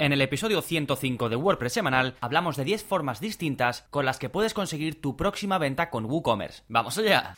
En el episodio 105 de WordPress semanal hablamos de 10 formas distintas con las que puedes conseguir tu próxima venta con WooCommerce. ¡Vamos allá!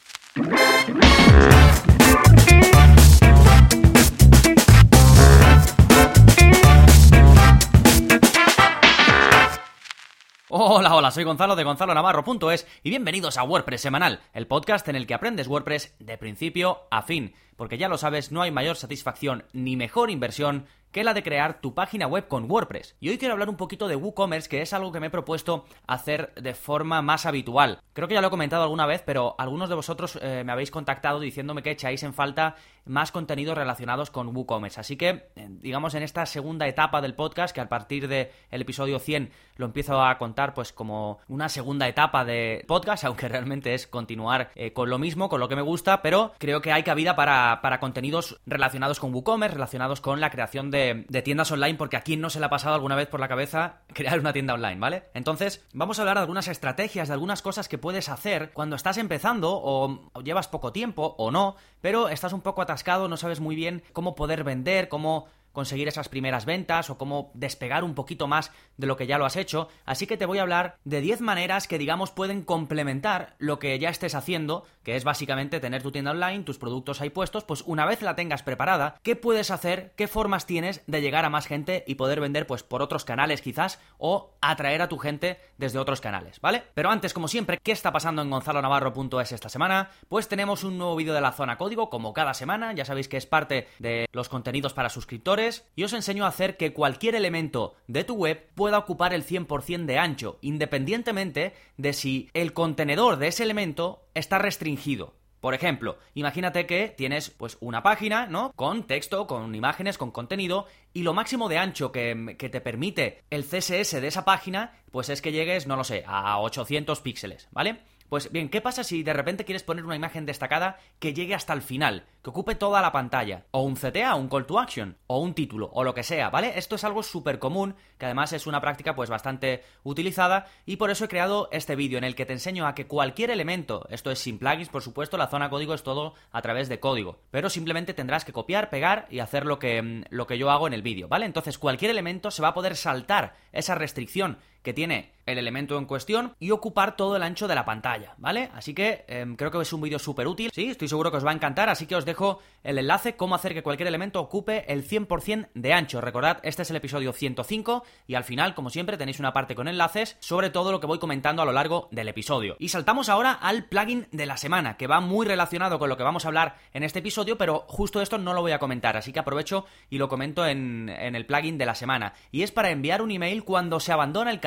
Hola, hola, soy Gonzalo de Gonzalo Navarro.es y bienvenidos a WordPress Semanal, el podcast en el que aprendes WordPress de principio a fin, porque ya lo sabes, no hay mayor satisfacción ni mejor inversión que la de crear tu página web con WordPress. Y hoy quiero hablar un poquito de WooCommerce, que es algo que me he propuesto hacer de forma más habitual. Creo que ya lo he comentado alguna vez, pero algunos de vosotros eh, me habéis contactado diciéndome que echáis en falta más contenidos relacionados con WooCommerce. Así que, eh, digamos, en esta segunda etapa del podcast, que a partir del episodio 100 lo empiezo a contar pues como una segunda etapa de podcast, aunque realmente es continuar eh, con lo mismo, con lo que me gusta, pero creo que hay cabida para, para contenidos relacionados con WooCommerce, relacionados con la creación de tiendas online, porque a no se le ha pasado alguna vez por la cabeza crear una tienda online, ¿vale? Entonces, vamos a hablar de algunas estrategias, de algunas cosas que puedes hacer cuando estás empezando o llevas poco tiempo o no, pero estás un poco atascado, no sabes muy bien cómo poder vender, cómo conseguir esas primeras ventas o cómo despegar un poquito más de lo que ya lo has hecho, así que te voy a hablar de 10 maneras que digamos pueden complementar lo que ya estés haciendo, que es básicamente tener tu tienda online, tus productos ahí puestos, pues una vez la tengas preparada, ¿qué puedes hacer? ¿Qué formas tienes de llegar a más gente y poder vender pues por otros canales quizás o atraer a tu gente desde otros canales, ¿vale? Pero antes, como siempre, ¿qué está pasando en gonzalonavarro.es esta semana? Pues tenemos un nuevo vídeo de la zona código como cada semana, ya sabéis que es parte de los contenidos para suscriptores y os enseño a hacer que cualquier elemento de tu web pueda ocupar el 100% de ancho, independientemente de si el contenedor de ese elemento está restringido. Por ejemplo, imagínate que tienes pues una página, ¿no? Con texto, con imágenes, con contenido, y lo máximo de ancho que, que, te permite el CSS de esa página, pues es que llegues, no lo sé, a 800 píxeles, ¿vale? Pues bien, ¿qué pasa si de repente quieres poner una imagen destacada que llegue hasta el final, que ocupe toda la pantalla? O un CTA, un call to action, o un título, o lo que sea, ¿vale? Esto es algo súper común, que además es una práctica pues bastante utilizada, y por eso he creado este vídeo en el que te enseño a que cualquier elemento, esto es sin plugins, por supuesto, la zona código es todo a través de código, pero simplemente tendrás que copiar, pegar y hacer lo que, mm, lo que yo hago en el vídeo, ¿vale? Entonces cualquier elemento se va a poder saltar esa restricción que tiene el elemento en cuestión y ocupar todo el ancho de la pantalla, ¿vale? Así que em, creo que es un vídeo súper útil, sí, estoy seguro que os va a encantar, así que os dejo el enlace, cómo hacer que cualquier elemento ocupe el 100% de ancho. Recordad, este es el episodio 105 y al final, como siempre, tenéis una parte con enlaces sobre todo lo que voy comentando a lo largo del episodio. Y saltamos ahora al plugin de la semana, que va muy relacionado con lo que vamos a hablar en este episodio, pero justo esto no lo voy a comentar, así que aprovecho y lo comento en, en el plugin de la semana. Y es para enviar un email cuando se abandona el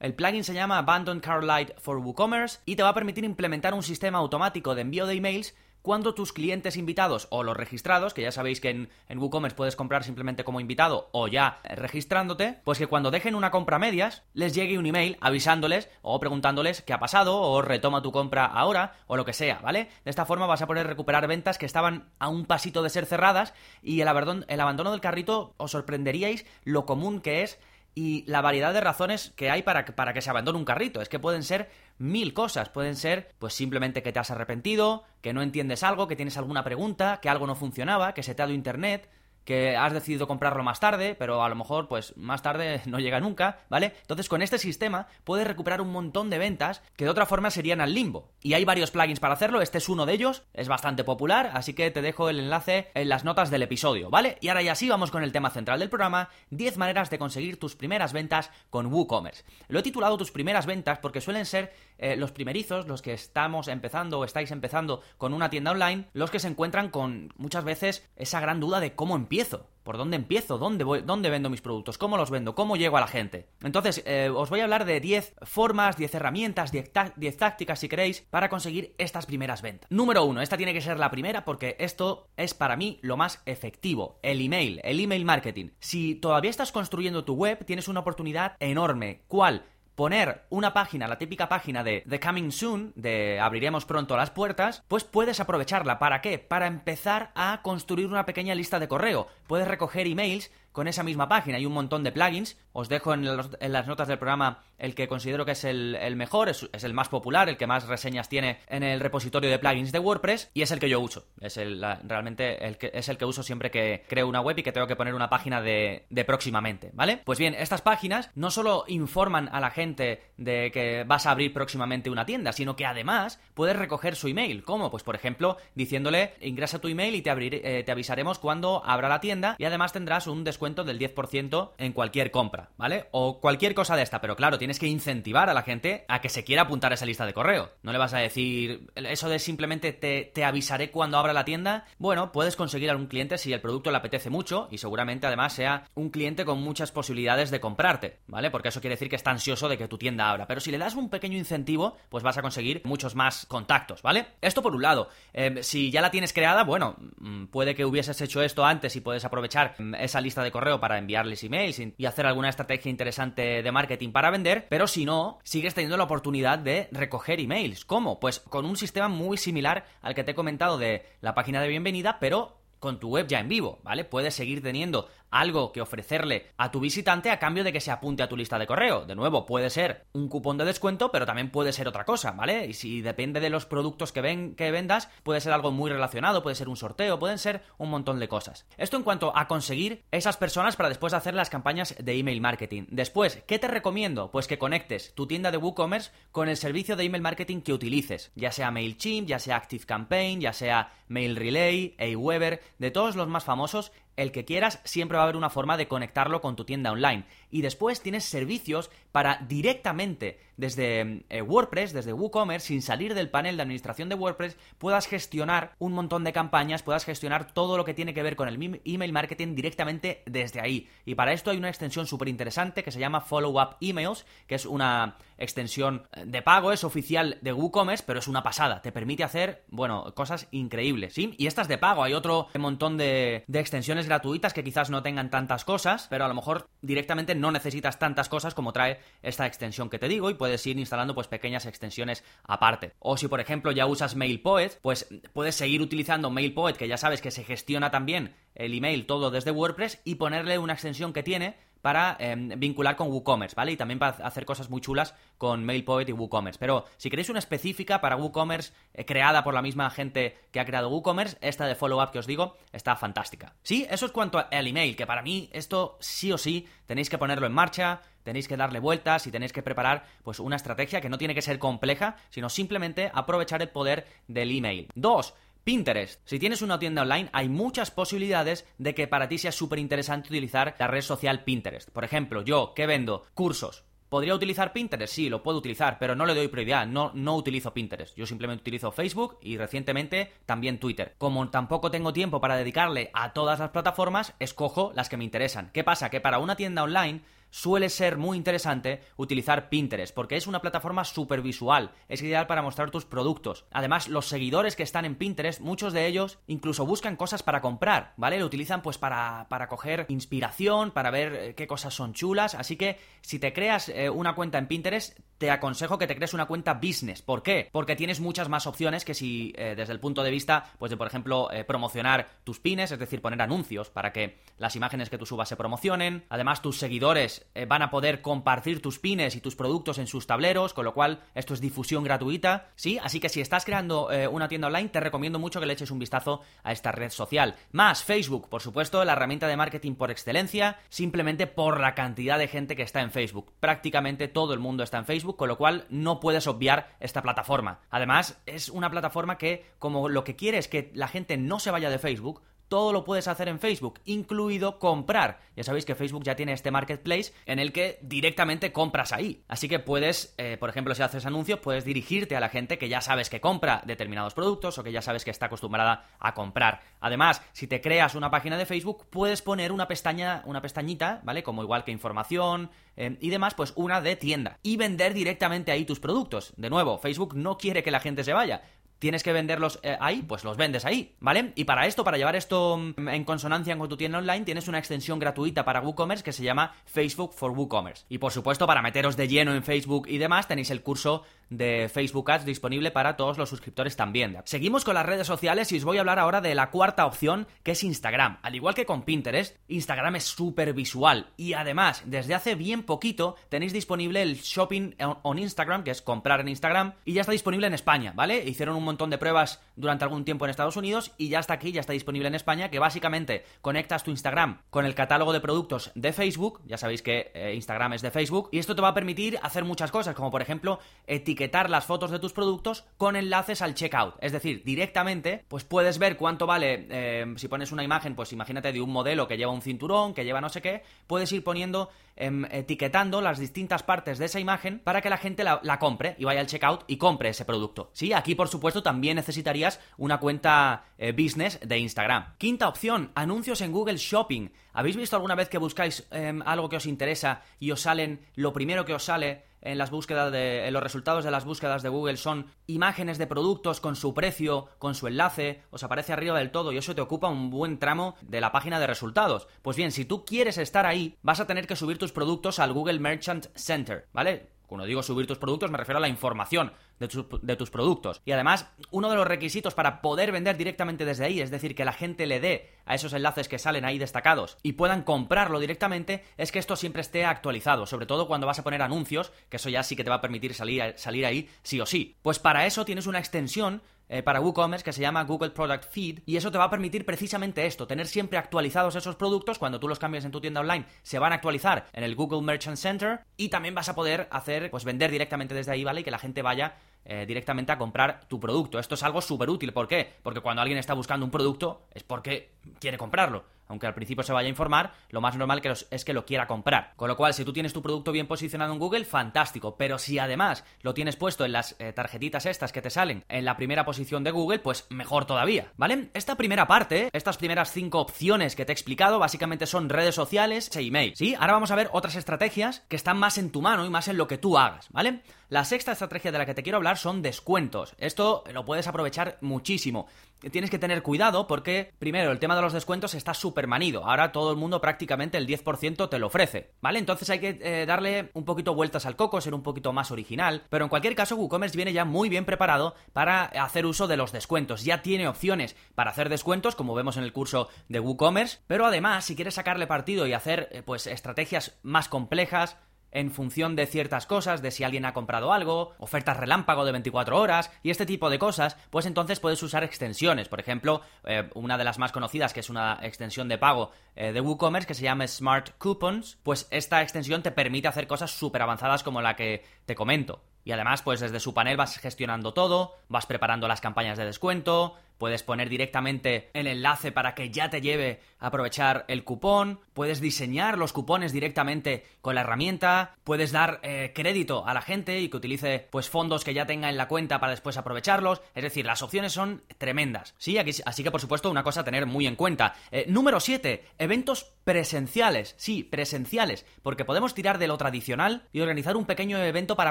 El plugin se llama Abandon Cart Light for WooCommerce y te va a permitir implementar un sistema automático de envío de emails cuando tus clientes invitados o los registrados, que ya sabéis que en, WooCommerce puedes comprar simplemente como invitado o ya registrándote, pues que cuando dejen una compra medias, les llegue un email avisándoles o preguntándoles qué ha pasado o retoma tu compra ahora o lo que sea, ¿vale? De esta forma vas a poder recuperar ventas que estaban a un pasito de ser cerradas y el, el abandono del carrito os sorprenderíais lo común que es y la variedad de razones que hay para, para que se abandone un carrito. Es que pueden ser mil cosas. Pueden ser, pues simplemente que te has arrepentido, que no entiendes algo, que tienes alguna pregunta, que algo no funcionaba, que se te ha dado internet, que has decidido comprarlo más tarde, pero a lo mejor pues más tarde no llega nunca, ¿vale? Entonces con este sistema puedes recuperar un montón de ventas que de otra forma serían al limbo. Y hay varios plugins para hacerlo, este es uno de ellos, es bastante popular, así que te dejo el enlace en las notas del episodio, ¿vale? Y ahora ya sí vamos con el tema central del programa, 10 maneras de conseguir tus primeras ventas con WooCommerce. Lo he titulado tus primeras ventas porque suelen ser eh, los primerizos, los que estamos empezando o estáis empezando con una tienda online, los que se encuentran con muchas veces esa gran duda de cómo empiezo. ¿Por dónde empiezo? ¿Dónde, voy, ¿Dónde vendo mis productos? ¿Cómo los vendo? ¿Cómo llego a la gente? Entonces, eh, os voy a hablar de 10 formas, 10 herramientas, 10, 10 tácticas, si queréis, para conseguir estas primeras ventas. Número 1, esta tiene que ser la primera porque esto es para mí lo más efectivo, el email, el email marketing. Si todavía estás construyendo tu web, tienes una oportunidad enorme. ¿Cuál? Poner una página, la típica página de The Coming Soon, de abriremos pronto las puertas, pues puedes aprovecharla. ¿Para qué? Para empezar a construir una pequeña lista de correo. Puedes recoger emails con esa misma página. Hay un montón de plugins. Os dejo en, las notas del programa el que considero que es el, mejor, es, el más popular, el que más reseñas tiene en el repositorio de plugins de WordPress y es el que yo uso. Es el, realmente el que, es el que uso siempre que creo una web y que tengo que poner una página de, próximamente, ¿vale? Pues bien, estas páginas no solo informan a la gente de que vas a abrir próximamente una tienda, sino que además puedes recoger su email. ¿Cómo? Pues por ejemplo, diciéndole ingresa tu email y te, eh, te avisaremos cuando abra la tienda y además tendrás un descuento del 10% en cualquier compra, ¿vale? O cualquier cosa de esta, pero claro, tienes que incentivar a la gente a que se quiera apuntar a esa lista de correo. No le vas a decir eso de simplemente te, te avisaré cuando abra la tienda. Bueno, puedes conseguir algún cliente si el producto le apetece mucho y seguramente además sea un cliente con muchas posibilidades de comprarte, ¿vale? Porque eso quiere decir que está ansioso de que tu tienda abra. Pero si le das un pequeño incentivo, pues vas a conseguir muchos más contactos, ¿vale? Esto por un lado. Eh, si ya la tienes creada, bueno, mm, puede que hubieses hecho esto antes y puedes aprovechar mm, esa lista de correo para enviarles emails y hacer alguna estrategia interesante de marketing para vender, pero si no, sigues teniendo la oportunidad de recoger emails. ¿Cómo? Pues con un sistema muy similar al que te he comentado de la página de bienvenida, pero con tu web ya en vivo, ¿vale? Puedes seguir teniendo algo que ofrecerle a tu visitante a cambio de que se apunte a tu lista de correo. De nuevo, puede ser un cupón de descuento, pero también puede ser otra cosa, ¿vale? Y si depende de los productos que, ven, que vendas, puede ser algo muy relacionado, puede ser un sorteo, pueden ser un montón de cosas. Esto en cuanto a conseguir esas personas para después hacer las campañas de email marketing. Después, ¿qué te recomiendo? Pues que conectes tu tienda de WooCommerce con el servicio de email marketing que utilices, ya sea MailChimp, ya sea ActiveCampaign, ya sea MailRelay, Aweber, de todos los más famosos, el que quieras, siempre va a haber una forma de conectarlo con tu tienda online. Y después tienes servicios para directamente desde eh, WordPress, desde WooCommerce, sin salir del panel de administración de WordPress, puedas gestionar un montón de campañas, puedas gestionar todo lo que tiene que ver con el email marketing directamente desde ahí. Y para esto hay una extensión súper interesante que se llama Follow Up Emails, que es una extensión de pago, es oficial de WooCommerce, pero es una pasada. Te permite hacer, bueno, cosas increíbles, ¿sí? Y esta es de pago, hay otro montón de, de extensiones gratuitas que quizás no tengan tantas cosas, pero a lo mejor directamente no necesitas tantas cosas como trae esta extensión que te digo y puedes ir instalando pues pequeñas extensiones aparte. O si por ejemplo ya usas MailPoet, pues puedes seguir utilizando MailPoet que ya sabes que se gestiona también el email todo desde WordPress y ponerle una extensión que tiene para em, vincular con WooCommerce, ¿vale? Y también para hacer cosas muy chulas con MailPoet y WooCommerce. Pero si queréis una específica para WooCommerce, eh, creada por la misma gente que ha creado WooCommerce, esta de follow-up que os digo, está fantástica. Sí, eso es cuanto al email, que para mí esto sí o sí tenéis que ponerlo en marcha, tenéis que darle vueltas y tenéis que preparar pues una estrategia que no tiene que ser compleja, sino simplemente aprovechar el poder del email. Dos, Pinterest. Si tienes una tienda online, hay muchas posibilidades de que para ti sea súper interesante utilizar la red social Pinterest. Por ejemplo, yo que vendo cursos. ¿Podría utilizar Pinterest? Sí, lo puedo utilizar, pero no le doy prioridad, no, no utilizo Pinterest. Yo simplemente utilizo Facebook y recientemente también Twitter. Como tampoco tengo tiempo para dedicarle a todas las plataformas, escojo las que me interesan. ¿Qué pasa? Que para una tienda online suele ser muy interesante utilizar Pinterest, porque es una plataforma súper visual, es ideal para mostrar tus productos. Además, los seguidores que están en Pinterest, muchos de ellos incluso buscan cosas para comprar, ¿vale? Lo utilizan pues para, para coger inspiración, para ver eh, qué cosas son chulas, así que si te creas eh, una cuenta en Pinterest, te aconsejo que te crees una cuenta business. ¿Por qué? Porque tienes muchas más opciones que si eh, desde el punto de vista, pues de por ejemplo, promocionar tus pines, es decir, poner anuncios para que las imágenes que tú subas se promocionen. Además, tus seguidores eh, van a poder compartir tus pines y tus productos en sus tableros, con lo cual esto es difusión gratuita, ¿sí? Así que si estás creando eh, una tienda online, te recomiendo mucho que le eches un vistazo a esta red social. Más Facebook, por supuesto, la herramienta de marketing por excelencia, simplemente por la cantidad de gente que está en Facebook. Prácticamente todo el mundo está en Facebook, con lo cual no puedes obviar esta plataforma. Además, es una plataforma que, como lo que quiere es que la gente no se vaya de Facebook, todo lo puedes hacer en Facebook, incluido comprar. Ya sabéis que Facebook ya tiene este marketplace en el que directamente compras ahí. Así que puedes, eh, por ejemplo, si haces anuncios, puedes dirigirte a la gente que ya sabes que compra determinados productos o que ya sabes que está acostumbrada a comprar. Además, si te creas una página de Facebook, puedes poner una pestaña, una pestañita, ¿vale? Como igual que información eh, y demás, pues una de tienda. Y vender directamente ahí tus productos. De nuevo, Facebook no quiere que la gente se vaya tienes que venderlos eh, ahí, pues los vendes ahí, ¿vale? Y para esto, para llevar esto mm, en consonancia con tu tienda online, tienes una extensión gratuita para WooCommerce que se llama Facebook for WooCommerce. Y por supuesto, para meteros de lleno en Facebook y demás, tenéis el curso de Facebook Ads disponible para todos los suscriptores también. Seguimos con las redes sociales y os voy a hablar ahora de la cuarta opción que es Instagram. Al igual que con Pinterest, Instagram es súper visual y además desde hace bien poquito tenéis disponible el shopping on Instagram, que es comprar en Instagram, y ya está disponible en España, ¿vale? Hicieron un montón de pruebas durante algún tiempo en Estados Unidos y ya está aquí, ya está disponible en España, que básicamente conectas tu Instagram con el catálogo de productos de Facebook, ya sabéis que eh, Instagram es de Facebook, y esto te va a permitir hacer muchas cosas, como por ejemplo etiquetar las fotos de tus productos con enlaces al checkout, es decir, directamente, pues puedes ver cuánto vale, eh, si pones una imagen, pues imagínate de un modelo que lleva un cinturón, que lleva no sé qué, puedes ir poniendo Em, etiquetando las distintas partes de esa imagen para que la gente la, compre y vaya al checkout y compre ese producto. Sí, aquí por supuesto también necesitarías una cuenta eh, business de Instagram. Quinta opción, anuncios en Google Shopping. ¿Habéis visto alguna vez que buscáis em, algo que os interesa y os salen lo primero que os sale en las búsquedas de los resultados de las búsquedas de Google son imágenes de productos con su precio, con su enlace, os aparece arriba del todo y eso te ocupa un buen tramo de la página de resultados. Pues bien, si tú quieres estar ahí, vas a tener que subir tus productos al Google Merchant Center, ¿vale? Cuando digo subir tus productos me refiero a la información de, tus productos. Y además, uno de los requisitos para poder vender directamente desde ahí, es decir, que la gente le dé a esos enlaces que salen ahí destacados y puedan comprarlo directamente, es que esto siempre esté actualizado, sobre todo cuando vas a poner anuncios, que eso ya sí que te va a permitir salir, salir ahí sí o sí. Pues para eso tienes una extensión eh, para WooCommerce que se llama Google Product Feed y eso te va a permitir precisamente esto, tener siempre actualizados esos productos cuando tú los cambies en tu tienda online se van a actualizar en el Google Merchant Center y también vas a poder hacer pues vender directamente desde ahí, ¿vale? Y que la gente vaya eh, directamente a comprar tu producto. Esto es algo súper útil. ¿Por qué? Porque cuando alguien está buscando un producto es porque quiere comprarlo aunque al principio se vaya a informar, lo más normal que es que lo quiera comprar. Con lo cual, si tú tienes tu producto bien posicionado en Google, fantástico. Pero si además lo tienes puesto en las eh, tarjetitas estas que te salen en la primera posición de Google, pues mejor todavía, ¿vale? Esta primera parte, estas primeras cinco opciones que te he explicado, básicamente son redes sociales e email. Sí, ahora vamos a ver otras estrategias que están más en tu mano y más en lo que tú hagas, ¿vale? La sexta estrategia de la que te quiero hablar son descuentos. Esto lo puedes aprovechar muchísimo. Tienes que tener cuidado porque, primero, el tema de los descuentos está súper manido. Ahora todo el mundo prácticamente el 10% te lo ofrece, ¿vale? Entonces hay que eh, darle un poquito vueltas al coco, ser un poquito más original. Pero en cualquier caso, WooCommerce viene ya muy bien preparado para hacer uso de los descuentos. Ya tiene opciones para hacer descuentos, como vemos en el curso de WooCommerce. Pero además, si quieres sacarle partido y hacer, eh, pues, estrategias más complejas, en función de ciertas cosas, de si alguien ha comprado algo, ofertas relámpago de 24 horas y este tipo de cosas, pues entonces puedes usar extensiones. Por ejemplo, eh, una de las más conocidas, que es una extensión de pago eh, de WooCommerce que se llama Smart Coupons, pues esta extensión te permite hacer cosas súper avanzadas como la que te comento. Y además, pues desde su panel vas gestionando todo, vas preparando las campañas de descuento, puedes poner directamente el enlace para que ya te lleve a aprovechar el cupón, puedes diseñar los cupones directamente con la herramienta, puedes dar eh, crédito a la gente y que utilice pues fondos que ya tenga en la cuenta para después aprovecharlos, es decir, las opciones son tremendas. Sí, aquí, así que por supuesto una cosa a tener muy en cuenta. Eh, número 7, eventos presenciales, sí, presenciales, porque podemos tirar de lo tradicional y organizar un pequeño evento para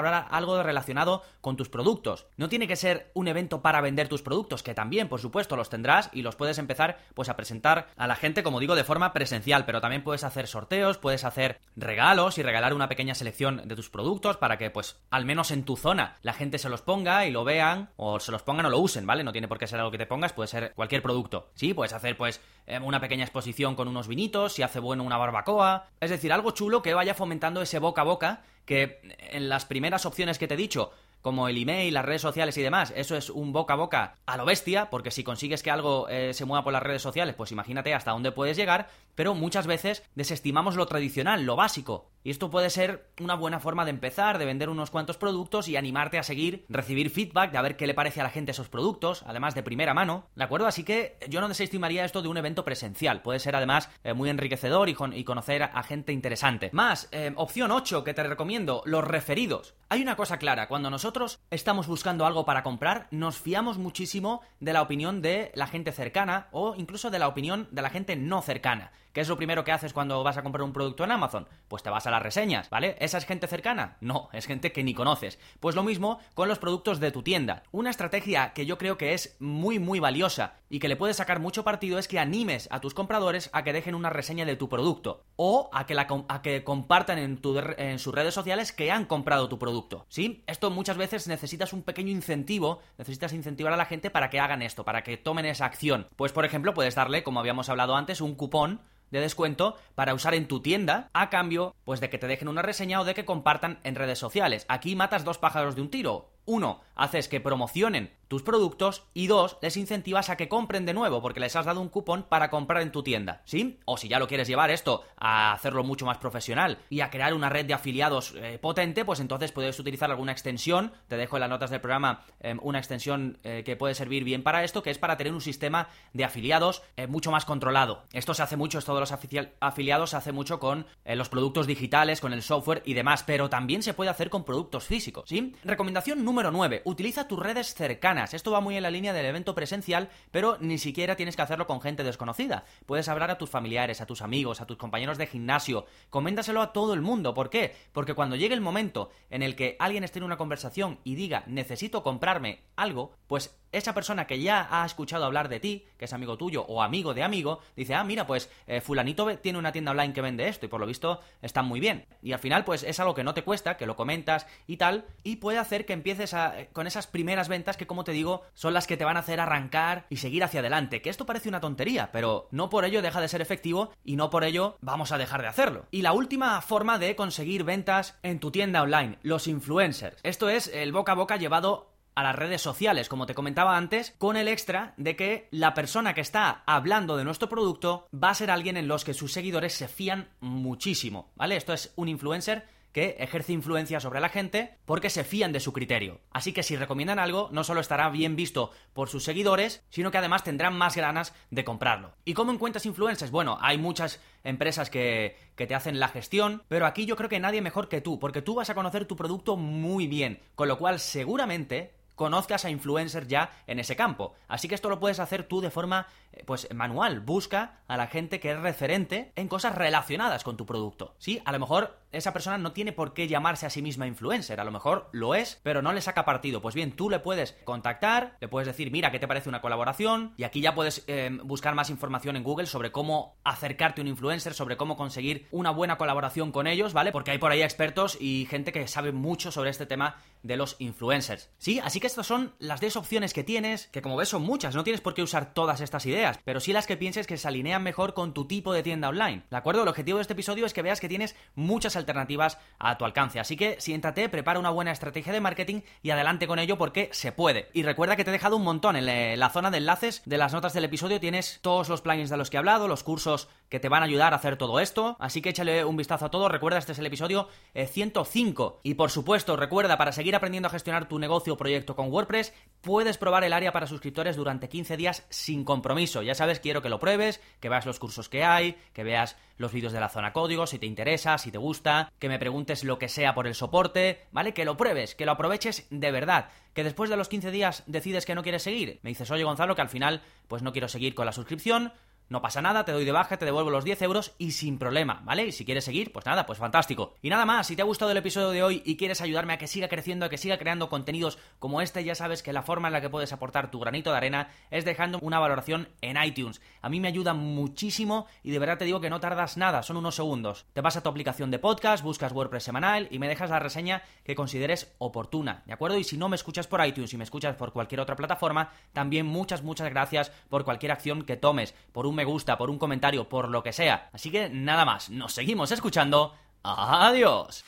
hablar algo relacionado con tus productos. No tiene que ser un evento para vender tus productos, que también, por supuesto, los tendrás y los puedes empezar pues a presentar a la gente, como digo, de forma presencial, pero también puedes hacer sorteos, puedes hacer regalos y regalar una pequeña selección de tus productos para que pues al menos en tu zona la gente se los ponga y lo vean o se los pongan o lo usen, ¿vale? No tiene por qué ser algo que te pongas, puede ser cualquier producto. Sí, puedes hacer pues eh, una pequeña exposición con unos vinitos, si hace bueno una barbacoa, es decir, algo chulo que vaya fomentando ese boca a boca que en las primeras opciones que te he dicho como el email, las redes sociales y demás, eso es un boca a boca a lo bestia, porque si consigues que algo eh, se mueva por las redes sociales, pues imagínate hasta dónde puedes llegar, pero muchas veces desestimamos lo tradicional, lo básico. Y esto puede ser una buena forma de empezar, de vender unos cuantos productos y animarte a seguir, recibir feedback, de a ver qué le parece a la gente esos productos, además de primera mano, ¿de acuerdo? Así que yo no desestimaría esto de un evento presencial, puede ser además eh, muy enriquecedor y, conocer a, gente interesante. Más, eh, opción 8 que te recomiendo, los referidos. Hay una cosa clara, cuando nosotros estamos buscando algo para comprar, nos fiamos muchísimo de la opinión de la gente cercana o incluso de la opinión de la gente no cercana. ¿Qué es lo primero que haces cuando vas a comprar un producto en Amazon? Pues te vas a las reseñas, ¿vale? ¿Esa es gente cercana? No, es gente que ni conoces. Pues lo mismo con los productos de tu tienda. Una estrategia que yo creo que es muy muy valiosa y que le puedes sacar mucho partido es que animes a tus compradores a que dejen una reseña de tu producto o a que, a que compartan en, tu, en sus redes sociales que han comprado tu producto. ¿Sí? Esto muchas veces necesitas un pequeño incentivo, necesitas incentivar a la gente para que hagan esto, para que tomen esa acción. Pues por ejemplo puedes darle, como habíamos hablado antes, un cupón de descuento para usar en tu tienda a cambio pues de que te dejen una reseña o de que compartan en redes sociales. Aquí matas dos pájaros de un tiro. Uno, haces que promocionen tus productos y dos, les incentivas a que compren de nuevo porque les has dado un cupón para comprar en tu tienda, ¿sí? O si ya lo quieres llevar esto a hacerlo mucho más profesional y a crear una red de afiliados eh, potente, pues entonces puedes utilizar alguna extensión, te dejo en las notas del programa em, una extensión eh, que puede servir bien para esto, que es para tener un sistema de afiliados eh, mucho más controlado. Esto se hace mucho, esto de los afiliados se hace mucho con los productos digitales, con el software y demás, pero también se puede hacer con productos físicos, ¿sí? Recomendación número 9, utiliza tus redes cercanas esto va muy en la línea del evento presencial, pero ni siquiera tienes que hacerlo con gente desconocida. Puedes hablar a tus familiares, a tus amigos, a tus compañeros de gimnasio. Coméntaselo a todo el mundo. ¿Por qué? Porque cuando llegue el momento en el que alguien esté en una conversación y diga necesito comprarme algo, pues esa persona que ya ha escuchado hablar de ti, que es amigo tuyo o amigo de amigo, dice, ah, mira, pues eh, fulanito tiene una tienda online que vende esto y por lo visto están muy bien. Y al final, pues es algo que no te cuesta, que lo comentas y tal, y puede hacer que empieces a, eh, con esas primeras ventas que, como te digo, son las que te van a hacer arrancar y seguir hacia adelante. Que esto parece una tontería, pero no por ello deja de ser efectivo y no por ello vamos a dejar de hacerlo. Y la última forma de conseguir ventas en tu tienda online, los influencers. Esto es el boca a boca llevado a las redes sociales, como te comentaba antes, con el extra de que la persona que está hablando de nuestro producto va a ser alguien en los que sus seguidores se fían muchísimo, ¿vale? Esto es un influencer que ejerce influencia sobre la gente porque se fían de su criterio. Así que si recomiendan algo, no solo estará bien visto por sus seguidores, sino que además tendrán más ganas de comprarlo. ¿Y cómo encuentras influencers? Bueno, hay muchas empresas que, que te hacen la gestión, pero aquí yo creo que nadie mejor que tú, porque tú vas a conocer tu producto muy bien, con lo cual seguramente conozcas a influencers ya en ese campo. Así que esto lo puedes hacer tú de forma eh, pues manual. Busca a la gente que es referente en cosas relacionadas con tu producto. Sí, a lo mejor esa persona no tiene por qué llamarse a sí misma influencer, a lo mejor lo es, pero no le saca partido. Pues bien, tú le puedes contactar, le puedes decir, mira, ¿qué te parece una colaboración? Y aquí ya puedes eh, buscar más información en Google sobre cómo acercarte a un influencer, sobre cómo conseguir una buena colaboración con ellos, ¿vale? Porque hay por ahí expertos y gente que sabe mucho sobre este tema de los influencers. Sí, así que estas son las 10 opciones que tienes, que como ves son muchas, no tienes por qué usar todas estas ideas, pero sí las que pienses que se alinean mejor con tu tipo de tienda online. ¿De acuerdo? El objetivo de este episodio es que veas que tienes muchas alternativas a tu alcance. Así que siéntate, prepara una buena estrategia de marketing y adelante con ello porque se puede. Y recuerda que te he dejado un montón en la zona de enlaces de las notas del episodio. Tienes todos los plugins de los que he hablado, los cursos que te van a ayudar a hacer todo esto. Así que échale un vistazo a todo. Recuerda, este es el episodio 105. Eh, y por supuesto, recuerda, para seguir aprendiendo a gestionar tu negocio o proyecto con WordPress, puedes probar el área para suscriptores durante 15 días sin compromiso. Ya sabes, quiero que lo pruebes, que veas los cursos que hay, que veas los vídeos de la zona código, si te interesa, si te gusta, que me preguntes lo que sea por el soporte, ¿vale? Que lo pruebes, que lo aproveches de verdad. Que después de los 15 días decides que no quieres seguir. Me dices, oye Gonzalo, que al final pues no quiero seguir con la suscripción, no pasa nada, te doy de baja, te devuelvo los 10 euros y sin problema, ¿vale? Y si quieres seguir, pues nada, pues fantástico. Y nada más, si te ha gustado el episodio de hoy y quieres ayudarme a que siga creciendo, a que siga creando contenidos como este, ya sabes que la forma en la que puedes aportar tu granito de arena es dejando una valoración en iTunes. A mí me ayuda muchísimo y de verdad te digo que no tardas nada, son unos segundos. Te vas a tu aplicación de podcast, buscas WordPress semanal y me dejas la reseña que consideres oportuna, ¿de acuerdo? Y si no me escuchas por iTunes y me escuchas por cualquier otra plataforma, también muchas, muchas gracias por cualquier acción que tomes, por un me gusta, por un comentario, por lo que sea. Así que nada más, nos seguimos escuchando. Adiós.